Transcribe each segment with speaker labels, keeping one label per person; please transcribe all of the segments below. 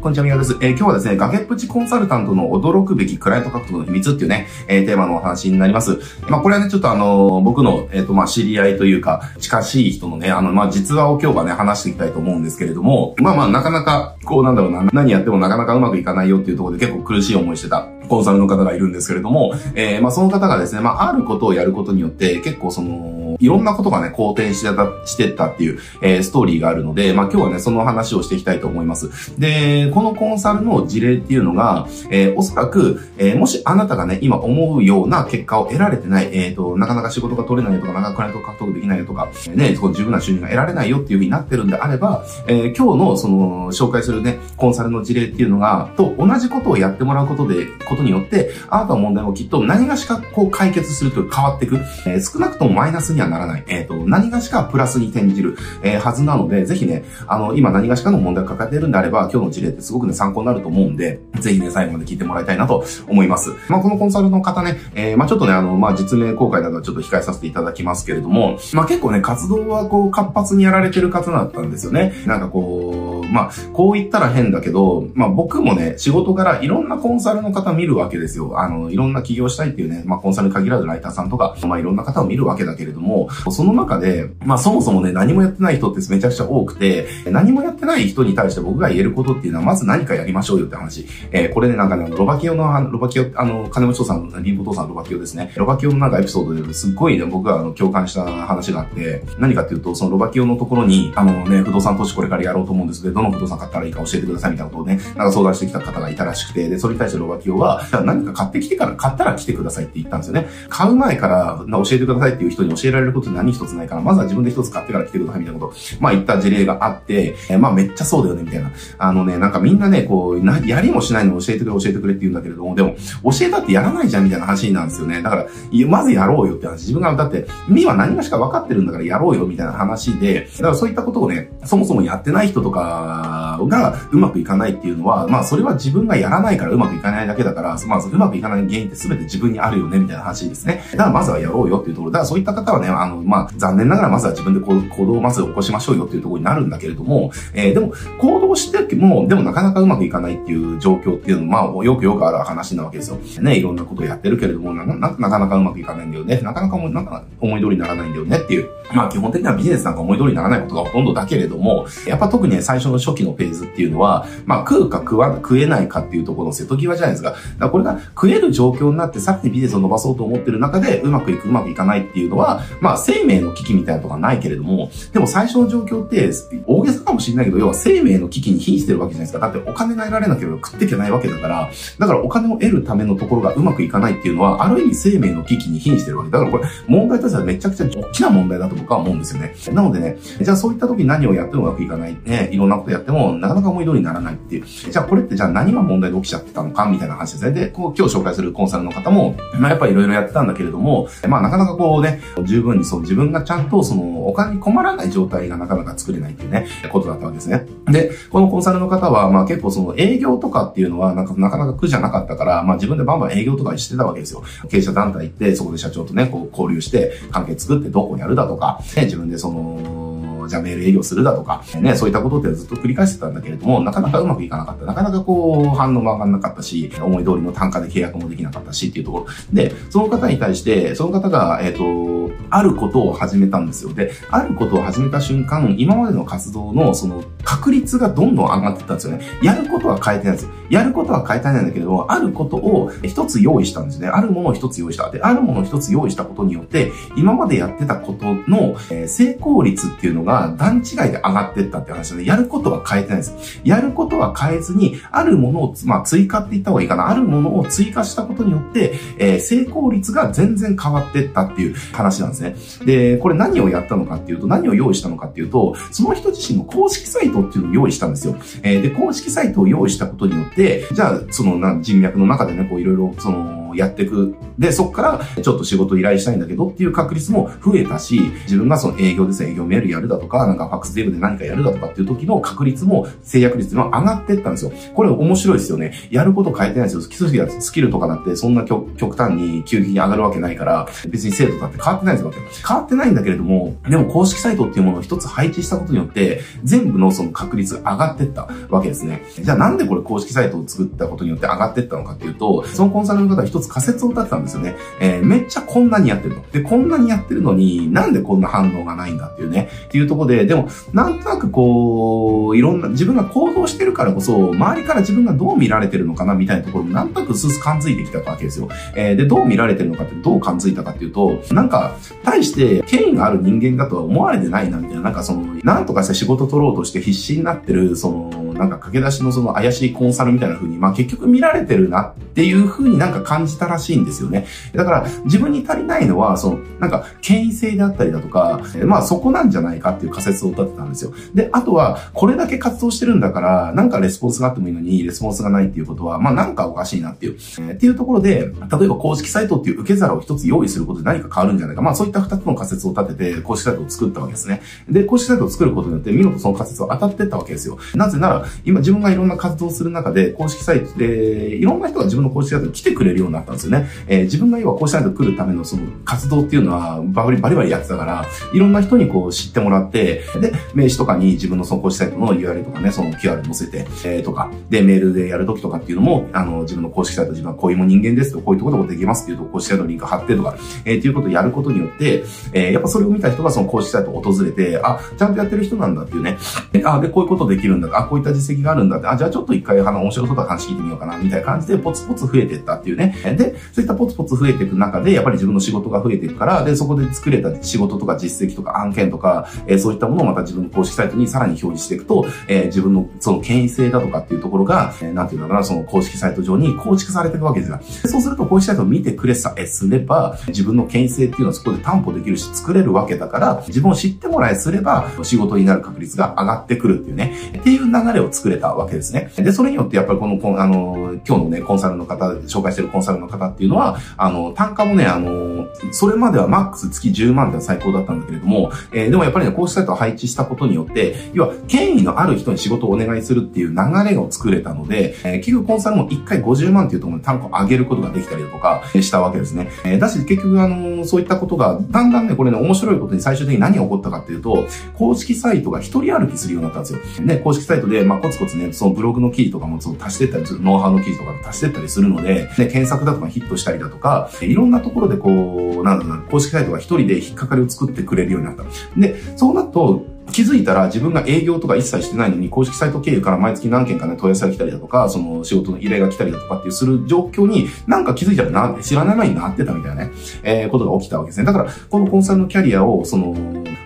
Speaker 1: こんにちは、みがです。えー、今日はですね、崖っぷちコンサルタントの驚くべきクライアント獲得の秘密っていうね、えー、テーマのお話になります。まあ、これはね、ちょっとあのー、僕の、えっ、と、まあ、知り合いというか、近しい人のね、あの、まあ、実話を今日はね、話していきたいと思うんですけれども、まあまあ、なかなか、こうなんだろうな、何やってもなかなかうまくいかないよっていうところで結構苦しい思いしてたコンサルの方がいるんですけれども、えー、まあ、その方がですね、まあ、あることをやることによって、結構その、いろんなことがね、好転してた、してたっていう、えー、ストーリーがあるので、まあ、今日はね、その話をしていきたいと思います。で、このコンサルの事例っていうのが、えー、おそらく、えー、もしあなたがね、今思うような結果を得られてない、えっ、ー、と、なかなか仕事が取れないとか、なかなかクライアント獲得できないとか、ね、そ十分な収入が得られないよっていうふうになってるんであれば、えー、今日のその、紹介するね、コンサルの事例っていうのが、と同じことをやってもらうことで、ことによって、あなたの問題もきっと何がしかこう解決するという変わっていく。えー、少なくともマイナスににはならない。えっ、ー、と、何がしかプラスに転じる、えー、はずなので、ぜひね、あの、今何がしかの問題を抱えているんであれば、今日の事例ってすごくね、参考になると思うんで、ぜひね、最後まで聞いてもらいたいなと思います。まあ、このコンサルの方ね、えー、まあ、ちょっとね、あの、まあ、実名公開などはちょっと控えさせていただきますけれども、まあ、結構ね、活動はこう、活発にやられてる方だったんですよね。なんかこう、まあ、こう言ったら変だけど、まあ、僕もね、仕事からいろんなコンサルの方見るわけですよ。あの、いろんな起業したいっていうね、まあ、コンサルに限らずライターさんとか、まあ、いろんな方を見るわけだけれども、その中で、まあ、そもそもね、何もやってない人ってめちゃくちゃ多くて、何もやってない人に対して僕が言えることっていうのは、まず何かやりましょうよって話。えー、これね、なんかね、ロバキオの、ロバキオ、あの、金持ちさん、リンボトさんロバキオですね。ロバキオのなんかエピソードですっごいね、僕があの共感した話があって、何かっていうと、そのロバキオのところに、あのね、不動産投資これからやろうと思うんですけど、どの不動産買ったらいいか教えてくださいみたいなことをね、なんか相談してきた方がいたらしくて、で、それに対してロバキオは、何か買ってきてから、買ったら来てくださいって言ったんですよね。買う前から教えてくださいっていう人に教えられること何一つないから、まずは自分で一つ買ってから来てくださいみたいなこと、まあ言った事例があって、まあめっちゃそうだよねみたいな。あのね、なんかみんなね、こう、な、やりもしないの教えてくれ教えてくれって言うんだけれども、でも、教えたってやらないじゃんみたいな話なんですよね。だから、まずやろうよって話。自分が、だって、みは何がしか分かってるんだからやろうよみたいな話で、だからそういったことをね、そもそもやってない人とかがうまくいかないっていうのは、まあそれは自分がやらないからうまくいかないだけだから、まずうまくいかない原因って全て自分にあるよねみたいな話ですね。だからまずはやろうよっていうところ。だからそういった方はね、あの、まあ残念ながらまずは自分で行動をまず起こしましょうよっていうところになるんだけれども、えー、でも行動しても、でもなかなかうまくいかないっていう状況っていうのは、まあよくよくある話なわけですよ。ね、いろんなことをやってるけれども、な、な、なかなかうまくいかないんだよね。なかなか思い、なんか思い通りにならないんだよねっていう。まあ基本的にはビジネスなんか思い通りにならないことがほとんどだけれども、やっぱ特にね、最初の初期のフェーズっていうのは、まあ食うか食わ、食えないかっていうところの瀬戸際じゃないですか。だからこれが食える状況になってさらにビジネスを伸ばそうと思ってる中で、うまくいく、うまくいかないっていうのは、まあ生命の危機みたいなとこはないけれども、でも最初の状況って、大げさかもしれないけど、要は生命の危機に瀕してるわけじゃないですか。だってお金が得られなければ食っていけないわけだから、だからお金を得るためのところがうまくいかないっていうのは、ある意味生命の危機に瀕してるわけ。だからこれ、問題としてはめちゃくちゃ大きな問題だと僕は思うんですよね。なのでね、じゃあそういった時に何をやってもうまくいかない。ね、いろんなことやっても、なかなか思い通りにならないっていう。じゃあこれってじゃあ何が問題で起きちゃってたのかみたいな話ですね。で、こう今日紹介するコンサルの方も、まあやっぱりいろいろやってたんだけれども、まあなかなかこうね、十分にそう自分がちゃんとそのお金に困らない状態がなかなか作れないっていうね、ことだったわけですね。で、このコンサルの方は、まあ結構その営業とかっていうのはなんかなかなか苦じゃなかったから、まあ自分でバンバン営業とかしてたわけですよ。経営者団体行って、そこで社長とね、こう交流して、関係作ってどこにやるだとか、ね、自分でその、じゃあメール営業するだとか、ね、そういったことってずっと繰り返してたんだけれども、なかなかうまくいかなかった。なかなかこう、反応も上がんなかったし、思い通りの単価で契約もできなかったしっていうところ。で、その方に対して、その方が、えっ、ー、と、あることを始めたんですよ。で、あることを始めた瞬間、今までの活動のその確率がどんどん上がってったんですよね。やることは変えてないんですよ。やることは変えてないんだけれども、あることを一つ用意したんですね。あるものを一つ用意した。で、あるものを一つ用意したことによって、今までやってたことの、えー、成功率っていうのが段違いで上がっていったって話で、やることは変えてないです。やることは変えずに、あるものを、まあ、追加って言った方がいいかな。あるものを追加したことによって、えー、成功率が全然変わっていったっていう話なんですね。で、これ何をやったのかっていうと、何を用意したのかっていうと、その人自身の公式サイトっていうのを用意したんですよ。えー、で、公式サイトを用意したことによって、じゃあ、そのな人脈の中でね、こういろいろ、その、やっていく。で、そこから、ちょっと仕事依頼したいんだけどっていう確率も増えたし、自分がその営業ですね、営業メールやるだとか、なんかファックスデーブで何かやるだとかっていう時の確率も、制約率も上がってったんですよ。これ面白いですよね。やること変えてないですよ。基礎がスキルとかだってそんな極端に急激に上がるわけないから、別に精度だって変わってないですよ。変わってないんだけれども、でも公式サイトっていうものを一つ配置したことによって、全部のその確率が上がってったわけですね。じゃあなんでこれ公式サイトを作ったことによって上がってったのかっていうと、そのコンサルの方はつ仮説を立てたんですよね。えー、めっちゃこんなにやってると。で、こんなにやってるのに、なんでこんな反応がないんだっていうね。っていうとこで、でも、なんとなくこう、いろんな、自分が行動してるからこそ、周りから自分がどう見られてるのかなみたいなところもなんとなくすす感づいてきたわけですよ。えー、で、どう見られてるのかってどう感づいたかっていうと、なんか、対して権威がある人間だとは思われてないなみたいな、なんかその、なんとかして仕事取ろうとして必死になってる、その、なんか駆け出しのその怪しいコンサルみたいな風に、まあ結局見られてるなっていう風になんか感じたらしいんですよね。だから自分に足りないのは、その、なんか権威性であったりだとか、まあそこなんじゃないかっていう仮説を立てたんですよ。で、あとは、これだけ活動してるんだから、なんかレスポンスがあってもいいのに、レスポンスがないっていうことは、まあなんかおかしいなっていう。えー、っていうところで、例えば公式サイトっていう受け皿を一つ用意することで何か変わるんじゃないか。まあそういった二つの仮説を立てて、公式サイトを作ったわけですね。で、公式サイトを作ることによって、見事その仮説は当たってったわけですよ。なぜなら、今自分がいろんな活動する中で、公式サイトで、いろんな人が自分の公式サイトに来てくれるようになったんですよね。えー、自分が要は公式サイトに来るためのその活動っていうのは、バリバリやってたから、いろんな人にこう知ってもらって、で、名刺とかに自分のその公式サイトの URL とかね、その QR 載せて、えー、とか、で、メールでやるときとかっていうのも、あの、自分の公式サイト、自分はこういうも人間ですと、こういうところでできますっていうと、公式サイトのリンク貼ってとか、えー、っていうことをやることによって、えー、やっぱそれを見た人がその公式サイトを訪れて、あ、ちゃんとやってる人なんだっていうね、あ、で、こういうことできるんだ、あ、こういった実績があるんだって、あ、じゃあちょっと一回話面白そうな話聞いてみようかな、みたいな感じでポツポツ増えてったっていうね。で、そういったポツポツ増えていく中で、やっぱり自分の仕事が増えていくから、で、そこで作れた仕事とか実績とか案件とか、えー、そういったものをまた自分の公式サイトにさらに表示していくと、えー、自分のその権威性だとかっていうところが、えー、なんていうんだろうな、その公式サイト上に構築されていくわけですよ。そうすると公式サイトを見てくれさえすれば、自分の権威性っていうのはそこで担保できるし作れるわけだから、自分を知ってもらえすれば、仕事になる確率が上がってくるっていうね、っていう流れを作れたわけですね。で、それによってやっぱりこの、あの、今日のね、コンサルの方、紹介してるコンサルの方っていうのは、あの、単価もね、あの、それまではマックス月10万では最高だったんだけれども、えー、でもやっぱりね、こうしたサイトを配置したことによって、要は、権威のある人に仕事をお願いするっていう流れを作れたので、えー、結局コンサルも1回50万っていうところに単価を上げることができたりだとかしたわけですね。えー、だし、結局あの、そういったことが、だんだんね、これね、面白いことに最終的に何が起こったかっていうと、式サイトが一人歩きするようになったんですよ。ね、公式サイトで、まあ、コツコツね、そのブログの記事とかもその足してったりする、ノウハウの記事とか足してったりするので、ね、検索だとかヒットしたりだとか、いろんなところでこう、なんだろうな、公式サイトが一人で引っかかりを作ってくれるようになった。で、そうなると、気づいたら自分が営業とか一切してないのに公式サイト経由から毎月何件かね問い合わせが来たりだとか、その仕事の依頼が来たりだとかっていうする状況になんか気づいたらな、知らない間になってたみたいなね、えー、ことが起きたわけですね。だから、このコンサルのキャリアを、その、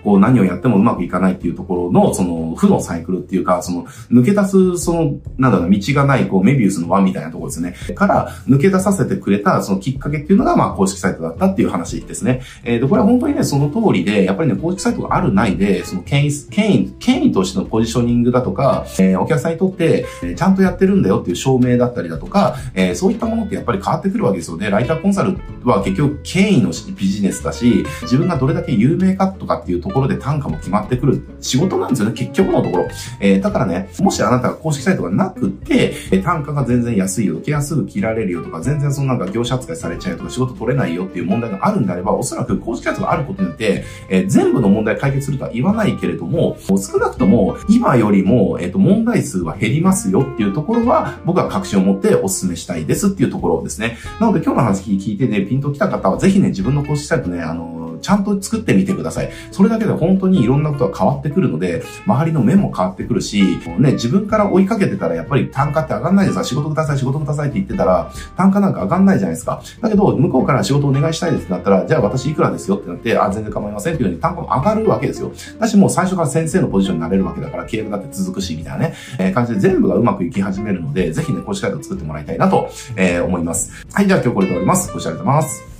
Speaker 1: こう何をやってもうまくいかないっていうところの、その負のサイクルっていうか、その抜け出す、その、なんだろう道がない、こうメビウスの輪みたいなところですね。から抜け出させてくれた、そのきっかけっていうのが、まあ公式サイトだったっていう話ですね。えー、で、これは本当にね、その通りで、やっぱりね、公式サイトがあるないで、その権威、権威、権威としてのポジショニングだとか、えー、お客さんにとって、えー、ちゃんとやってるんだよっていう証明だったりだとか、えー、そういったものってやっぱり変わってくるわけですよね。ライターコンサルは結局権威のビジネスだし、自分がどれだけ有名かとかっていうところで単価も決まってくる仕事なんですよね、結局のところ。えー、だからね、もしあなたが公式サイトがなくて、え単価が全然安いよ、気がすぐ切られるよとか、全然そのなんか業者扱いされちゃうよとか、仕事取れないよっていう問題があるんであれば、おそらく公式サイトがあることによって、えー、全部の問題解決するとは言わないけれども、少なくとも今よりも、えっ、ー、と、問題数は減りますよっていうところは、僕は確信を持ってお勧めしたいですっていうところですね。なので今日の話聞いてね、ピンと来た方は、ぜひね、自分の公式サイトね、あの、ちゃんと作ってみてください。それだけで本当にいろんなことが変わってくるので、周りの目も変わってくるし、ね、自分から追いかけてたらやっぱり単価って上がんないです仕事ください、仕事くださいって言ってたら、単価なんか上がんないじゃないですか。だけど、向こうから仕事お願いしたいですってなったら、じゃあ私いくらですよってなって、あ、全然構いませんっていうように単価も上がるわけですよ。だしもう最初から先生のポジションになれるわけだから、契約だって続くし、みたいなね、えー、感じで全部がうまくいき始めるので、ぜひね、公式サイトを作ってもらいたいなと、えー、思います。はい、じゃあ今日これで終わります。ご視聴ありがとうございます。